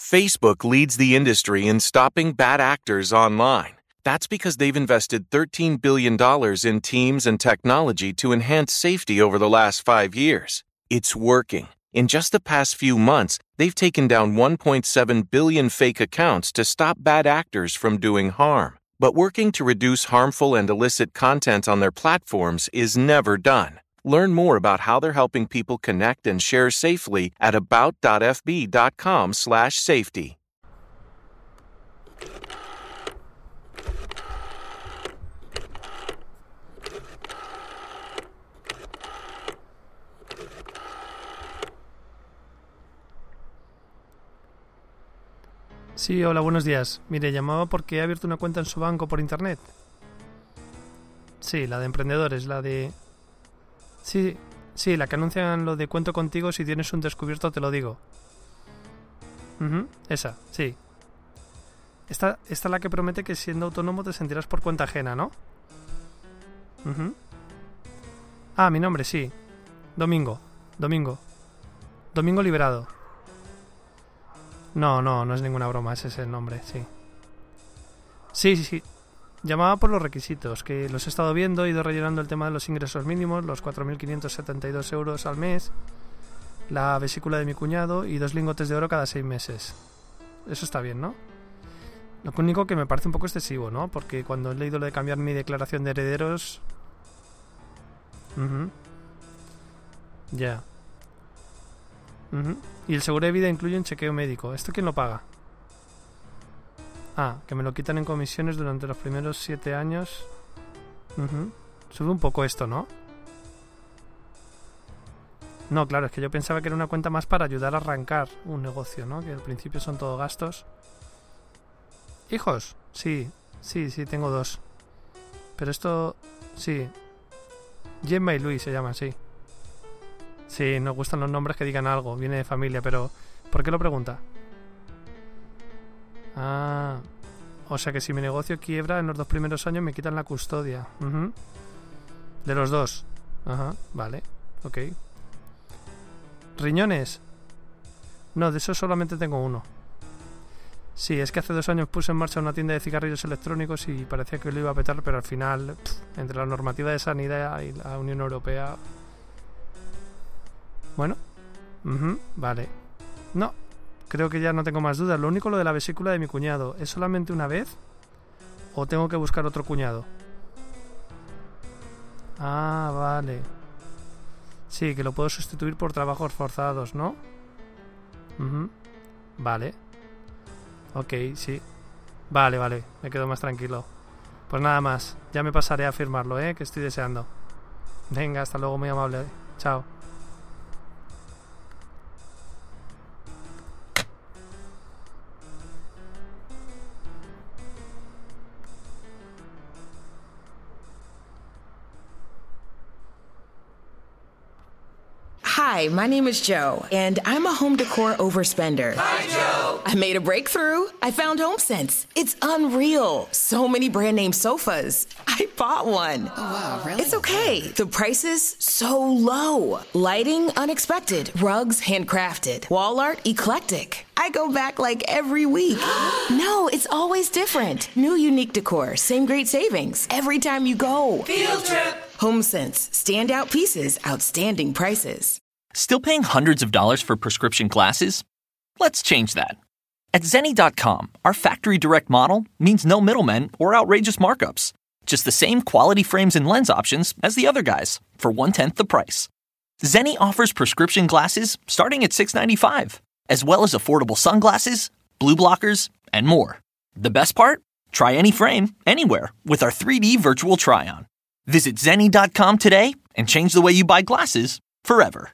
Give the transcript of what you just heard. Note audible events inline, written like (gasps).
Facebook leads the industry in stopping bad actors online. That's because they've invested $13 billion in teams and technology to enhance safety over the last five years. It's working. In just the past few months, they've taken down 1.7 billion fake accounts to stop bad actors from doing harm. But working to reduce harmful and illicit content on their platforms is never done. Learn more about how they're helping people connect and share safely at about.fb.com/safety. Sí, hola, buenos días. Mire, llamaba porque he abierto una cuenta en su banco por internet. Sí, la de emprendedores, la de... Sí, sí, la que anuncian lo de cuento contigo, si tienes un descubierto te lo digo. Ujú, esa, sí. Esta, esta es la que promete que siendo autónomo te sentirás por cuenta ajena, ¿no? Ujú. Ah, mi nombre, sí. Domingo, Domingo. Domingo Liberado. No, no, no es ninguna broma, ese es el nombre, sí. Sí, sí, sí. Llamaba por los requisitos, que los he estado viendo, he ido rellenando el tema de los ingresos mínimos, los 4.572 euros al mes, la vesícula de mi cuñado y dos lingotes de oro cada seis meses. Eso está bien, ¿no? Lo único que me parece un poco excesivo, ¿no? Porque cuando he leído lo de cambiar mi declaración de herederos... Ya. Y el seguro de vida incluye un chequeo médico. ¿Esto quién lo paga? Ah, que me lo quitan en comisiones durante los primeros siete años. Ujú. Sube un poco esto, ¿no? No, claro, es que yo pensaba que era una cuenta más para ayudar a arrancar un negocio, ¿no? Que al principio son todo gastos. ¿Hijos? Sí, sí, sí, tengo dos. Pero esto... Sí. Gemma y Luis se llaman, sí. Sí, nos gustan los nombres que digan algo, viene de familia, pero ¿por qué lo pregunta? Ah, o sea que si mi negocio quiebra en los dos primeros años me quitan la custodia. De los dos. Ajá, vale, ok. ¿Riñones? No, de eso solamente tengo uno. Sí, es que hace dos años puse en marcha una tienda de cigarrillos electrónicos y parecía que lo iba a petar, pero al final, entre la normativa de sanidad y la Unión Europea, bueno, ujú, vale. No, creo que ya no tengo más dudas. Lo único lo de la vesícula de mi cuñado. ¿Es solamente una vez? ¿O tengo que buscar otro cuñado? Ah, vale. Sí, que lo puedo sustituir por trabajos forzados, ¿no? Vale. Ok, sí. Vale, vale. Me quedo más tranquilo. Pues nada más. Ya me pasaré a firmarlo, ¿eh? Que estoy deseando. Venga, hasta luego, muy amable. Chao. Hi, my name is Joe, and I'm a home decor overspender. Hi, Joe. I made a breakthrough. I found HomeSense. It's unreal. So many brand name sofas. I bought one. Oh, wow, really? It's okay. The prices so low. Lighting unexpected. Rugs handcrafted. Wall art eclectic. I go back like every week. (gasps) no, it's always different. New unique decor, same great savings every time you go. Field trip. HomeSense, standout pieces, outstanding prices. Still paying hundreds of dollars for prescription glasses? Let's change that. At Zenni.com, our factory direct model means no middlemen or outrageous markups. Just the same quality frames and lens options as the other guys for one tenth the price. Zenni offers prescription glasses starting at $6.95, as well as affordable sunglasses, blue blockers, and more. The best part? Try any frame, anywhere, with our 3D virtual try on. Visit Zenni.com today and change the way you buy glasses forever.